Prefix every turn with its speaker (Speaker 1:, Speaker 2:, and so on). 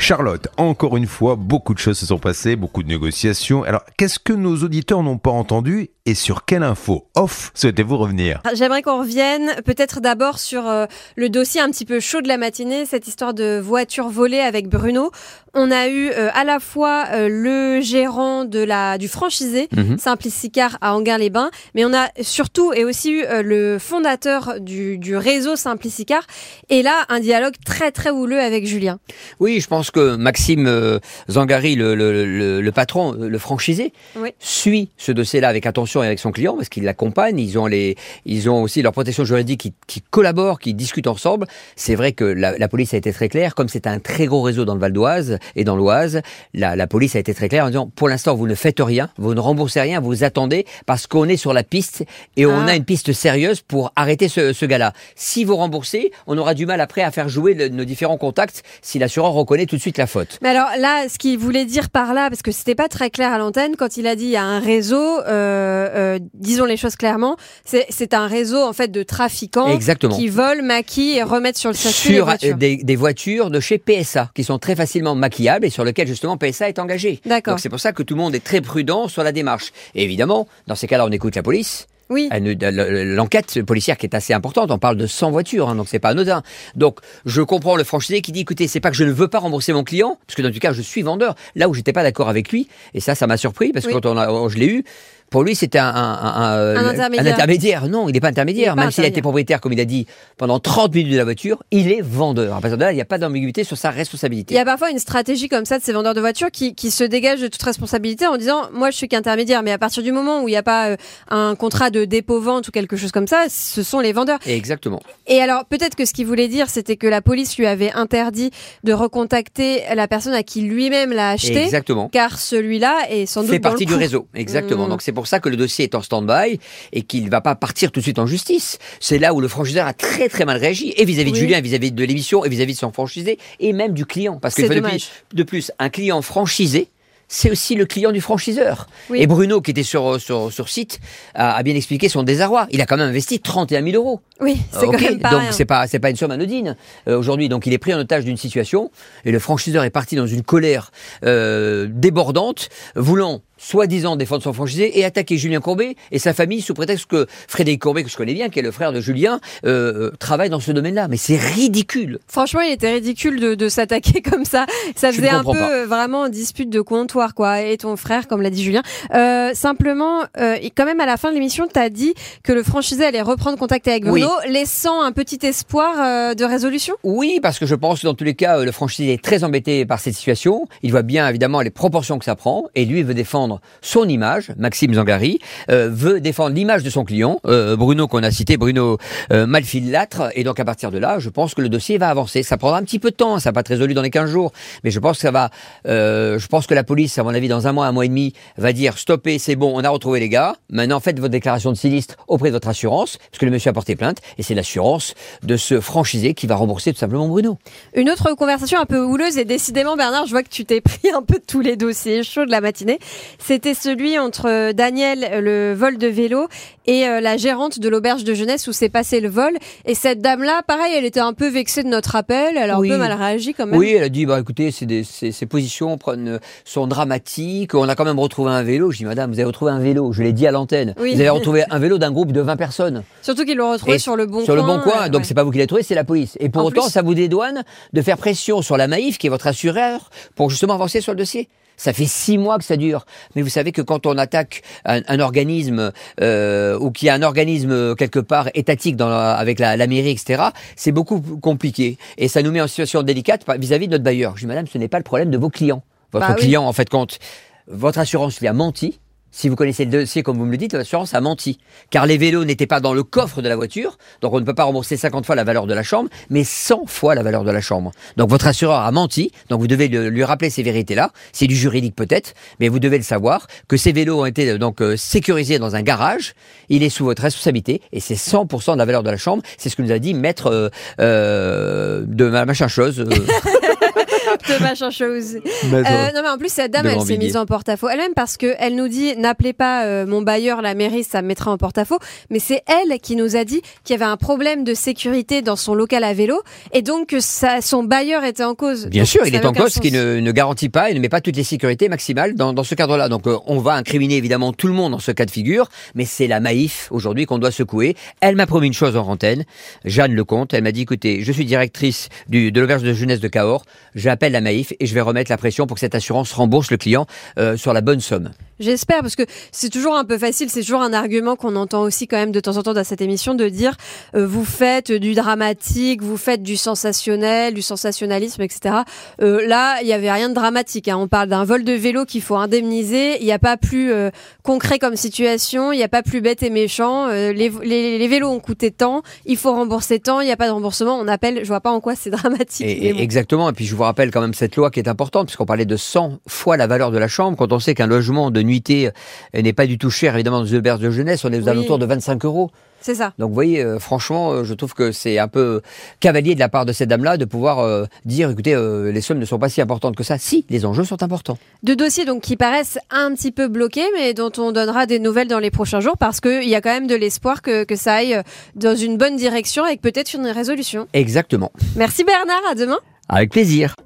Speaker 1: Charlotte, encore une fois, beaucoup de choses se sont passées, beaucoup de négociations. Alors, qu'est-ce que nos auditeurs n'ont pas entendu et sur quelle info off souhaitez-vous revenir?
Speaker 2: J'aimerais qu'on revienne peut-être d'abord sur euh, le dossier un petit peu chaud de la matinée, cette histoire de voiture volée avec Bruno. On a eu euh, à la fois euh, le gérant de la, du franchisé. Simplicicar à Anguin-les-Bains, mais on a surtout et aussi eu euh, le fondateur du, du réseau Simplicicar. Et là, un dialogue très très houleux avec Julien.
Speaker 3: Oui, je pense que Maxime euh, Zangari, le, le- le- le patron, euh, le franchisé,
Speaker 2: Oui.
Speaker 3: suit ce dossier-là avec attention et avec son client parce qu'il l'accompagne. Ils ont les, ils ont aussi leur protection juridique qui, qui collaborent, qui discutent ensemble. C'est vrai que la, la police a été très claire, comme c'est un très gros réseau dans le Val d'Oise et dans l'Oise, la, la police a été très claire en disant pour l'instant vous ne faites rien, vous ne remboursez rien, vous attendez parce qu'on est sur la piste et on
Speaker 2: Ah.
Speaker 3: a une piste sérieuse pour arrêter ce, ce gars-là. Si vous remboursez, on aura du mal après à faire jouer le- nos différents contacts si l'assureur reconnaît tout de suite la faute.
Speaker 2: Mais alors là, ce qu'il voulait dire par là, parce que c'était pas très clair à l'antenne, quand il a dit il y a un réseau, euh, euh, disons les choses clairement, c'est un réseau en fait de trafiquants
Speaker 3: Exactement.
Speaker 2: qui volent, maquillent et remettent sur le circuit les
Speaker 3: sur
Speaker 2: voitures.
Speaker 3: euh, des, des voitures de chez PSA qui sont très facilement maquillables et sur lesquelles justement PSA est engagé.
Speaker 2: D'accord.
Speaker 3: Donc c'est pour ça que tout le monde est très prudent sur la démarche. Et évidemment, dans ces cas-là, on écoute la police.
Speaker 2: Oui.
Speaker 3: L'enquête policière qui est assez importante, on parle de 100 voitures, hein, donc c'est pas anodin. Donc je comprends le franchisé qui dit écoutez, c'est pas que je ne veux pas rembourser mon client, parce que dans tout cas je suis vendeur. Là où j'étais pas d'accord avec lui, et ça, ça m'a surpris parce que quand on a, je l'ai eu. Pour lui, c'était un, un, un,
Speaker 2: Un intermédiaire.
Speaker 3: intermédiaire. Non, il n'est pas intermédiaire. Même s'il a été propriétaire, comme il a dit, pendant 30 minutes de la voiture, il est vendeur. À partir de là, il n'y a pas d'ambiguïté sur sa responsabilité.
Speaker 2: Il y a parfois une stratégie comme ça de ces vendeurs de voitures qui, qui se dégagent de toute responsabilité en disant moi je suis qu'intermédiaire mais à partir du moment où il n'y a pas euh, un contrat de dépôt-vente ou quelque chose comme ça ce sont les vendeurs
Speaker 3: Exactement.
Speaker 2: et alors peut-être que ce qu'il voulait dire c'était que la police lui avait interdit de recontacter la personne à qui lui-même l'a acheté
Speaker 3: Exactement.
Speaker 2: car celui-là est sans doute
Speaker 3: fait
Speaker 2: dans
Speaker 3: partie
Speaker 2: le
Speaker 3: du réseau. Exactement.
Speaker 2: Mm.
Speaker 3: Donc c'est pour ça que le dossier est en stand-by et qu'il ne va pas partir tout de suite en justice. C'est là où le franchiseur a très très mal réagi, et vis-à-vis de
Speaker 2: Oui.
Speaker 3: Julien, et vis-à-vis de l'émission, et vis-à-vis de son franchisé, et même du client. Parce que de plus, de plus, un client franchisé, c'est aussi le client du franchiseur.
Speaker 2: Oui.
Speaker 3: Et Bruno, qui était sur, sur, sur site, a, a bien expliqué son désarroi. Il a quand même investi 31 000 euros.
Speaker 2: Oui c'est quand même pas
Speaker 3: donc c'est pas c'est pas une somme anodine euh, aujourd'hui. Donc il est pris en otage d'une situation et le franchiseur est parti dans une colère euh, débordante, voulant soi-disant défendre son franchisé et attaquer Julien Courbet et sa famille sous prétexte que Frédéric Courbet, que je connais bien, qui est le frère de Julien, euh, travaille dans ce domaine-là. Mais c'est ridicule.
Speaker 2: Franchement, il était ridicule de, de s'attaquer comme ça. Ça faisait un peu
Speaker 3: pas.
Speaker 2: vraiment dispute de comptoir, quoi. Et ton frère, comme l'a dit Julien. Euh, simplement, euh, et quand même, à la fin de l'émission, tu as dit que le franchisé allait reprendre contact avec Bruno, laissant un petit espoir euh, de résolution?
Speaker 3: Oui, parce que je pense que dans tous les cas, euh, le franchisé est très embêté par cette situation. Il voit bien évidemment les proportions que ça prend, et lui veut défendre son image. Maxime Zangari euh, veut défendre l'image de son client, euh, Bruno qu'on a cité, Bruno euh, Malfilâtre. Et donc à partir de là, je pense que le dossier va avancer. Ça prendra un petit peu de temps, ça va pas être résolu dans les 15 jours, mais je pense que ça va. euh, je pense que la police, à mon avis, dans un mois, un mois et demi, va dire stoppez, c'est bon, on a retrouvé les gars. Maintenant, faites votre déclaration de sinistre auprès de votre assurance, parce que le monsieur a porté plainte, et c'est l'assurance de ce franchisé qui va rembourser tout simplement Bruno.
Speaker 2: Une autre conversation un peu houleuse, et décidément, Bernard, je vois que tu t'es pris un peu de tous les dossiers chauds de la matinée. C'était celui entre Daniel, euh, le vol de vélo, et euh, la gérante de l'auberge de jeunesse où s'est passé le vol. Et cette dame-là, pareil, elle était un peu vexée de notre appel, elle a
Speaker 3: Oui.
Speaker 2: un peu mal réagi quand même.
Speaker 3: Oui, elle a dit, bah écoutez, des- ces ces positions prennent, sont dramatiques, on a quand même retrouvé un vélo. Je dis, madame, vous avez retrouvé un vélo, je l'ai dit à l'antenne.
Speaker 2: Oui.
Speaker 3: Vous avez retrouvé un vélo d'un groupe de 20 personnes.
Speaker 2: Surtout qu'ils l'ont retrouvé
Speaker 3: Et
Speaker 2: sur le bon
Speaker 3: sur
Speaker 2: coin.
Speaker 3: le bon coin,
Speaker 2: euh,
Speaker 3: donc
Speaker 2: ouais.
Speaker 3: c'est pas vous qui l'avez trouvé, c'est la police. Et pour
Speaker 2: En
Speaker 3: autant,
Speaker 2: plus.
Speaker 3: ça vous dédouane de faire pression sur la Maïf, qui est votre assureur, pour justement avancer sur le dossier. Ça fait six mois que ça dure. Mais vous savez que quand on attaque un, un organisme euh, ou qu'il y a un organisme euh, quelque part étatique dans la- avec la, la mairie, etc., c'est beaucoup plus compliqué. Et ça nous met en situation délicate vis-à-vis de notre bailleur. Je dis, madame, ce n'est pas le problème de vos clients. Votre
Speaker 2: Bah oui.
Speaker 3: client, en fait, compte. Votre assurance lui a menti. Si vous connaissez le dossier, comme vous me le dites, l'assurance a menti. Car les vélos n'étaient pas dans le coffre de la voiture, donc on ne peut pas rembourser 50 fois la valeur de la chambre, mais 100 fois la valeur de la chambre. Donc votre assureur a menti, donc vous devez lui rappeler ces vérités-là. C'est du juridique peut-être, mais vous devez le savoir, que ces vélos ont été euh, donc euh, sécurisés dans un garage, il est sous votre responsabilité, et c'est 100% de la valeur de la chambre. C'est ce que nous a dit maître euh, de ma- machin chose.
Speaker 2: de machin chose. Euh, non mais en plus cette dame elle s'est mise en porte-à-faux elle-même parce que elle nous dit n'appelez pas euh, mon bailleur la mairie ça me mettra en porte-à-faux. Mais c'est elle qui nous a dit qu'il y avait un problème de sécurité dans son local à vélo et donc que ça, son bailleur était en cause.
Speaker 3: Bien sûr il est en cause qui ne, ne, garantit pas et ne met pas toutes les sécurités maximales dans, dans ce cadre-là. Donc euh, on va incriminer évidemment tout le monde dans ce cas de figure mais c'est la Maïf aujourd'hui qu'on doit secouer. Elle m'a promis une chose en antenne. Jeanne Lecomte elle m'a dit écoutez je suis directrice du, de l'auberge de jeunesse de Cahors j'appelle la Maïf et je vais remettre la pression pour que cette assurance rembourse le client euh, sur la bonne somme.
Speaker 2: J'espère, parce que c'est toujours un peu facile, c'est toujours un argument qu'on entend aussi quand même de temps en temps dans cette émission, de dire euh, vous faites du dramatique, vous faites du sensationnel, du sensationnalisme, etc. Euh, là, il n'y avait rien de dramatique. Hein. On parle d'un vol de vélo qu'il faut indemniser. Il n'y a pas plus euh, concret comme situation, il n'y a pas plus bête et méchant. Les, les, les, vélos ont coûté tant, il faut rembourser tant, il n'y a pas de remboursement. On appelle, je vois pas en quoi c'est dramatique.
Speaker 3: Et, Exactement. Et puis je vous rappelle quand même cette loi qui est importante, puisqu'on parlait de 100 fois la valeur de la chambre. Quand on sait qu'un logement de nuitée euh, n'est pas du tout cher, évidemment, dans les auberges de jeunesse, on est aux alentours de 25 euros.
Speaker 2: C'est ça.
Speaker 3: Donc vous voyez, euh, franchement, euh, je trouve que c'est un peu cavalier de la part de cette dame-là de pouvoir dire, écoutez, les sommes ne sont pas si importantes que ça. Si, les enjeux sont importants.
Speaker 2: Deux dossiers donc qui paraissent un petit peu bloqués, mais dont on donnera des nouvelles dans les prochains jours parce qu'il y a quand même de l'espoir que, que ça aille dans une bonne direction avec peut-être une résolution.
Speaker 3: Exactement.
Speaker 2: Merci Bernard, à demain.
Speaker 3: Avec plaisir.